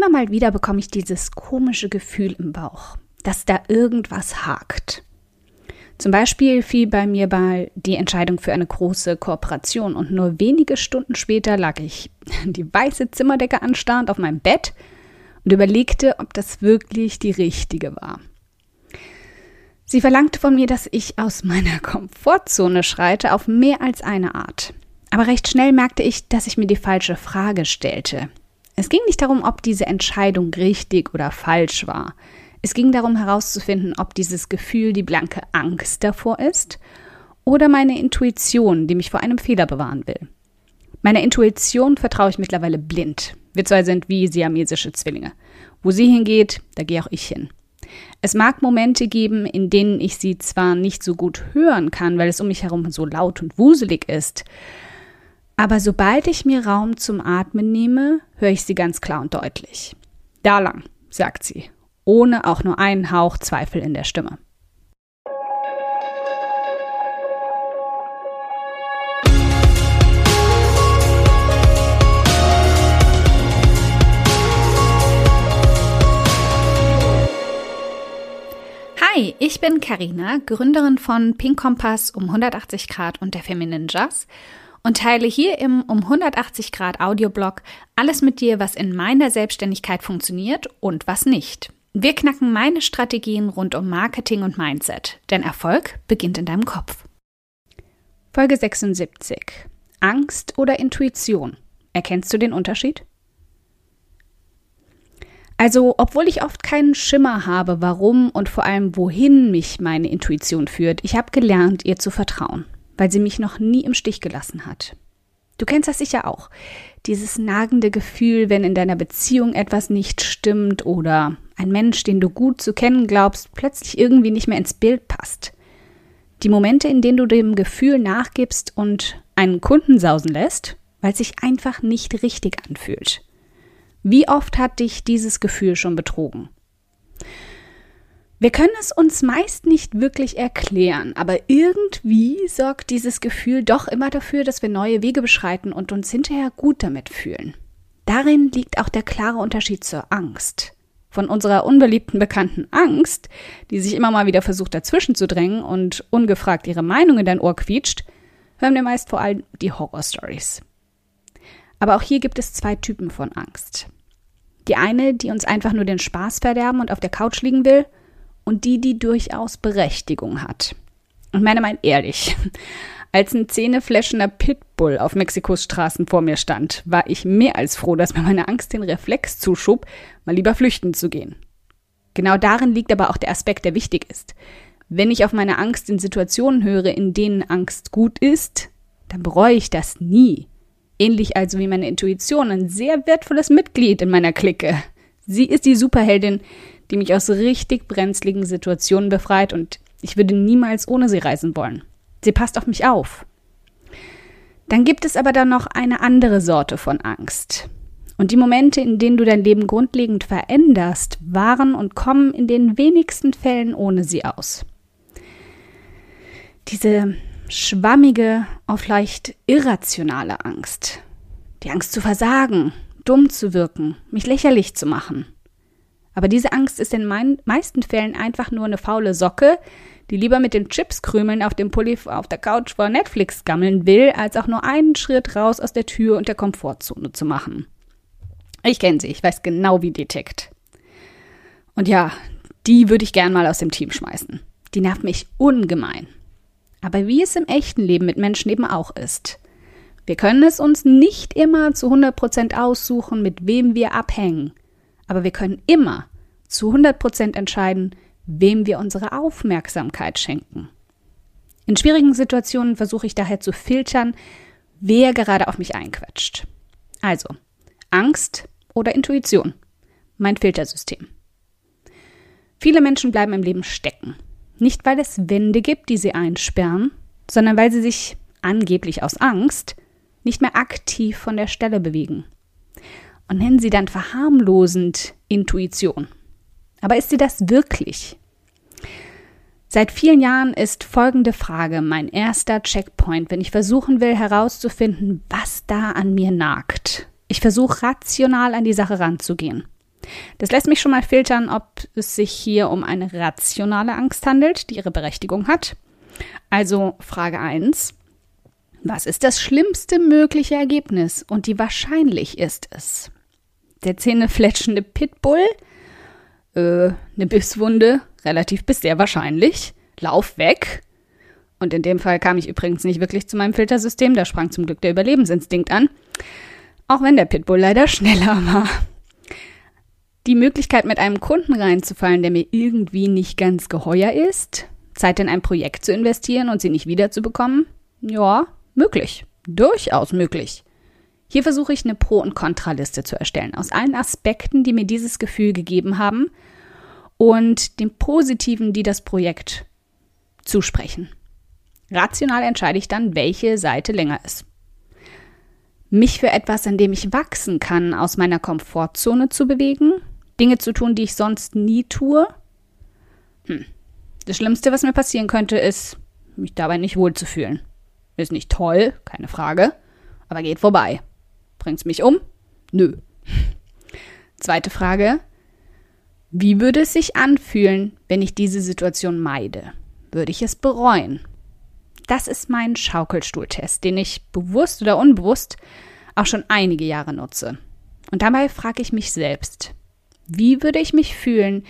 Immer mal wieder bekomme ich dieses komische Gefühl im Bauch, dass da irgendwas hakt. Zum Beispiel fiel bei mir bei die Entscheidung für eine große Kooperation und nur wenige Stunden später lag ich die weiße Zimmerdecke anstarrend auf meinem Bett und überlegte, ob das wirklich die richtige war. Sie verlangte von mir, dass ich aus meiner Komfortzone schreite auf mehr als eine Art. Aber recht schnell merkte ich, dass ich mir die falsche Frage stellte. Es ging nicht darum, ob diese Entscheidung richtig oder falsch war. Es ging darum herauszufinden, ob dieses Gefühl die blanke Angst davor ist oder meine Intuition, die mich vor einem Fehler bewahren will. Meiner Intuition vertraue ich mittlerweile blind. Wir zwei sind wie siamesische Zwillinge. Wo sie hingeht, da gehe auch ich hin. Es mag Momente geben, in denen ich sie zwar nicht so gut hören kann, weil es um mich herum so laut und wuselig ist, aber sobald ich mir Raum zum Atmen nehme, höre ich sie ganz klar und deutlich. Da lang, sagt sie, ohne auch nur einen Hauch Zweifel in der Stimme. Hi, ich bin Karina, Gründerin von Pink Kompass um 180 Grad und der Feminine Jazz und teile hier im um 180 Grad Audioblog alles mit dir, was in meiner Selbstständigkeit funktioniert und was nicht. Wir knacken meine Strategien rund um Marketing und Mindset, denn Erfolg beginnt in deinem Kopf. Folge 76. Angst oder Intuition? Erkennst du den Unterschied? Also, obwohl ich oft keinen Schimmer habe, warum und vor allem wohin mich meine Intuition führt, ich habe gelernt, ihr zu vertrauen, weil sie mich noch nie im Stich gelassen hat. Du kennst das sicher auch. Dieses nagende Gefühl, wenn in deiner Beziehung etwas nicht stimmt oder ein Mensch, den du gut zu kennen glaubst, plötzlich irgendwie nicht mehr ins Bild passt. Die Momente, in denen du dem Gefühl nachgibst und einen Kunden sausen lässt, weil es sich einfach nicht richtig anfühlt. Wie oft hat dich dieses Gefühl schon betrogen? Wir können es uns meist nicht wirklich erklären, aber irgendwie sorgt dieses Gefühl doch immer dafür, dass wir neue Wege beschreiten und uns hinterher gut damit fühlen. Darin liegt auch der klare Unterschied zur Angst. Von unserer unbeliebten bekannten Angst, die sich immer mal wieder versucht dazwischen zu drängen und ungefragt ihre Meinung in dein Ohr quietscht, hören wir meist vor allem die Horrorstories. Aber auch hier gibt es zwei Typen von Angst. Die eine, die uns einfach nur den Spaß verderben und auf der Couch liegen will, und die, die durchaus Berechtigung hat. Und meine mal ehrlich, als ein zähnefläschender Pitbull auf Mexikos Straßen vor mir stand, war ich mehr als froh, dass mir meine Angst den Reflex zuschob, mal lieber flüchten zu gehen. Genau darin liegt aber auch der Aspekt, der wichtig ist. Wenn ich auf meine Angst in Situationen höre, in denen Angst gut ist, dann bereue ich das nie. Ähnlich also wie meine Intuition, ein sehr wertvolles Mitglied in meiner Clique. Sie ist die Superheldin, die mich aus richtig brenzligen Situationen befreit und ich würde niemals ohne sie reisen wollen. Sie passt auf mich auf. Dann gibt es aber dann noch eine andere Sorte von Angst. Und die Momente, in denen du dein Leben grundlegend veränderst, waren und kommen in den wenigsten Fällen ohne sie aus. Diese schwammige, auf leicht irrationale Angst. Die Angst zu versagen, dumm zu wirken, mich lächerlich zu machen. Aber diese Angst ist in den meisten Fällen einfach nur eine faule Socke, die lieber mit den Chipskrümeln auf dem Pulli auf der Couch vor Netflix gammeln will, als auch nur einen Schritt raus aus der Tür und der Komfortzone zu machen. Ich kenne sie, ich weiß genau, wie die tickt. Und ja, die würde ich gern mal aus dem Team schmeißen. Die nervt mich ungemein. Aber wie es im echten Leben mit Menschen eben auch ist. Wir können es uns nicht immer zu 100% aussuchen, mit wem wir abhängen. Aber wir können immer zu 100% entscheiden, wem wir unsere Aufmerksamkeit schenken. In schwierigen Situationen versuche ich daher zu filtern, wer gerade auf mich einquetscht. Also, Angst oder Intuition. Mein Filtersystem. Viele Menschen bleiben im Leben stecken. Nicht, weil es Wände gibt, die sie einsperren, sondern weil sie sich angeblich aus Angst nicht mehr aktiv von der Stelle bewegen. Und nennen sie dann verharmlosend Intuition. Aber ist sie das wirklich? Seit vielen Jahren ist folgende Frage mein erster Checkpoint, wenn ich versuchen will herauszufinden, was da an mir nagt. Ich versuche rational an die Sache ranzugehen. Das lässt mich schon mal filtern, ob es sich hier um eine rationale Angst handelt, die ihre Berechtigung hat. Also Frage 1. Was ist das schlimmste mögliche Ergebnis und wie wahrscheinlich ist es? Der zähnefletschende Pitbull? Äh, eine Bisswunde? Relativ bis sehr wahrscheinlich. Lauf weg. Und in dem Fall kam ich übrigens nicht wirklich zu meinem Filtersystem, da sprang zum Glück der Überlebensinstinkt an. Auch wenn der Pitbull leider schneller war. Die Möglichkeit, mit einem Kunden reinzufallen, der mir irgendwie nicht ganz geheuer ist, Zeit in ein Projekt zu investieren und sie nicht wiederzubekommen? Ja, möglich. Durchaus möglich. Hier versuche ich eine Pro- und Kontraliste zu erstellen, aus allen Aspekten, die mir dieses Gefühl gegeben haben und den positiven, die das Projekt zusprechen. Rational entscheide ich dann, welche Seite länger ist. Mich für etwas, an dem ich wachsen kann, aus meiner Komfortzone zu bewegen, Dinge zu tun, die ich sonst nie tue. Hm. Das Schlimmste, was mir passieren könnte, ist, mich dabei nicht wohlzufühlen. Ist nicht toll, keine Frage, aber geht vorbei. Bringt's mich um? Nö. Zweite Frage. Wie würde es sich anfühlen, wenn ich diese Situation meide? Würde ich es bereuen? Das ist mein Schaukelstuhltest, den ich bewusst oder unbewusst auch schon einige Jahre nutze. Und dabei frage ich mich selbst, wie würde ich mich fühlen,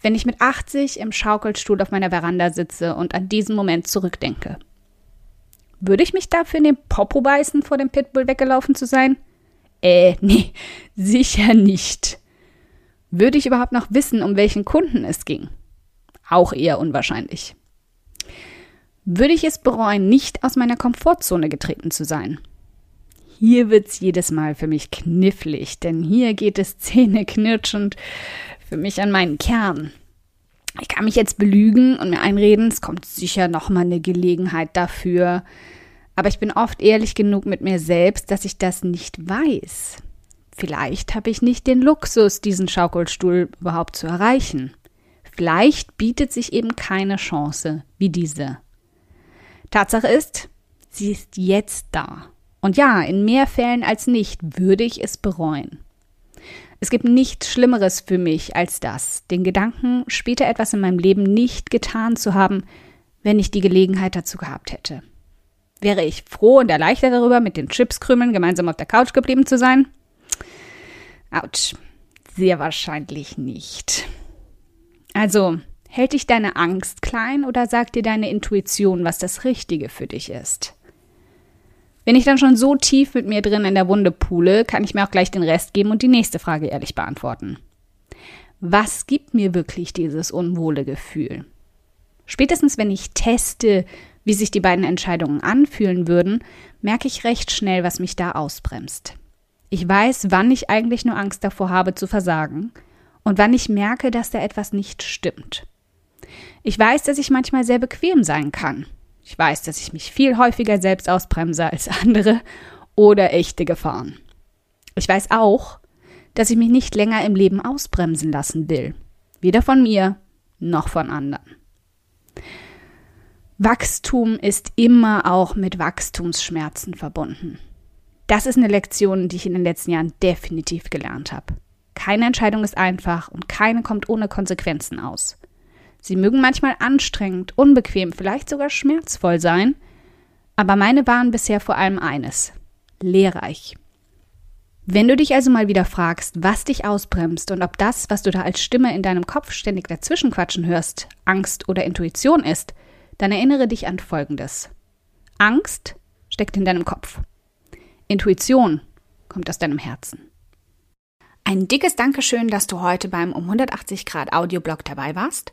wenn ich mit 80 im Schaukelstuhl auf meiner Veranda sitze und an diesen Moment zurückdenke? Würde ich mich dafür in den Popo beißen, vor dem Pitbull weggelaufen zu sein? Äh, nee, sicher nicht. Würde ich überhaupt noch wissen, um welchen Kunden es ging? Auch eher unwahrscheinlich würde ich es bereuen, nicht aus meiner Komfortzone getreten zu sein. Hier wird's jedes Mal für mich knifflig, denn hier geht es zähneknirschend für mich an meinen Kern. Ich kann mich jetzt belügen und mir einreden, es kommt sicher noch mal eine Gelegenheit dafür, aber ich bin oft ehrlich genug mit mir selbst, dass ich das nicht weiß. Vielleicht habe ich nicht den Luxus, diesen Schaukelstuhl überhaupt zu erreichen. Vielleicht bietet sich eben keine Chance wie diese. Tatsache ist, sie ist jetzt da. Und ja, in mehr Fällen als nicht würde ich es bereuen. Es gibt nichts Schlimmeres für mich als das, den Gedanken, später etwas in meinem Leben nicht getan zu haben, wenn ich die Gelegenheit dazu gehabt hätte. Wäre ich froh und erleichtert darüber, mit den Chipskrümeln gemeinsam auf der Couch geblieben zu sein? Autsch, sehr wahrscheinlich nicht. Also, Hält dich deine Angst klein oder sagt dir deine Intuition, was das Richtige für dich ist? Wenn ich dann schon so tief mit mir drin in der Wunde pule, kann ich mir auch gleich den Rest geben und die nächste Frage ehrlich beantworten. Was gibt mir wirklich dieses unwohle Gefühl? Spätestens wenn ich teste, wie sich die beiden Entscheidungen anfühlen würden, merke ich recht schnell, was mich da ausbremst. Ich weiß, wann ich eigentlich nur Angst davor habe zu versagen und wann ich merke, dass da etwas nicht stimmt. Ich weiß, dass ich manchmal sehr bequem sein kann. Ich weiß, dass ich mich viel häufiger selbst ausbremse als andere oder echte Gefahren. Ich weiß auch, dass ich mich nicht länger im Leben ausbremsen lassen will. Weder von mir noch von anderen. Wachstum ist immer auch mit Wachstumsschmerzen verbunden. Das ist eine Lektion, die ich in den letzten Jahren definitiv gelernt habe. Keine Entscheidung ist einfach und keine kommt ohne Konsequenzen aus. Sie mögen manchmal anstrengend, unbequem, vielleicht sogar schmerzvoll sein, aber meine waren bisher vor allem eines lehrreich. Wenn du dich also mal wieder fragst, was dich ausbremst und ob das, was du da als Stimme in deinem Kopf ständig dazwischenquatschen hörst, Angst oder Intuition ist, dann erinnere dich an Folgendes. Angst steckt in deinem Kopf. Intuition kommt aus deinem Herzen. Ein dickes Dankeschön, dass du heute beim um 180 Grad Audioblog dabei warst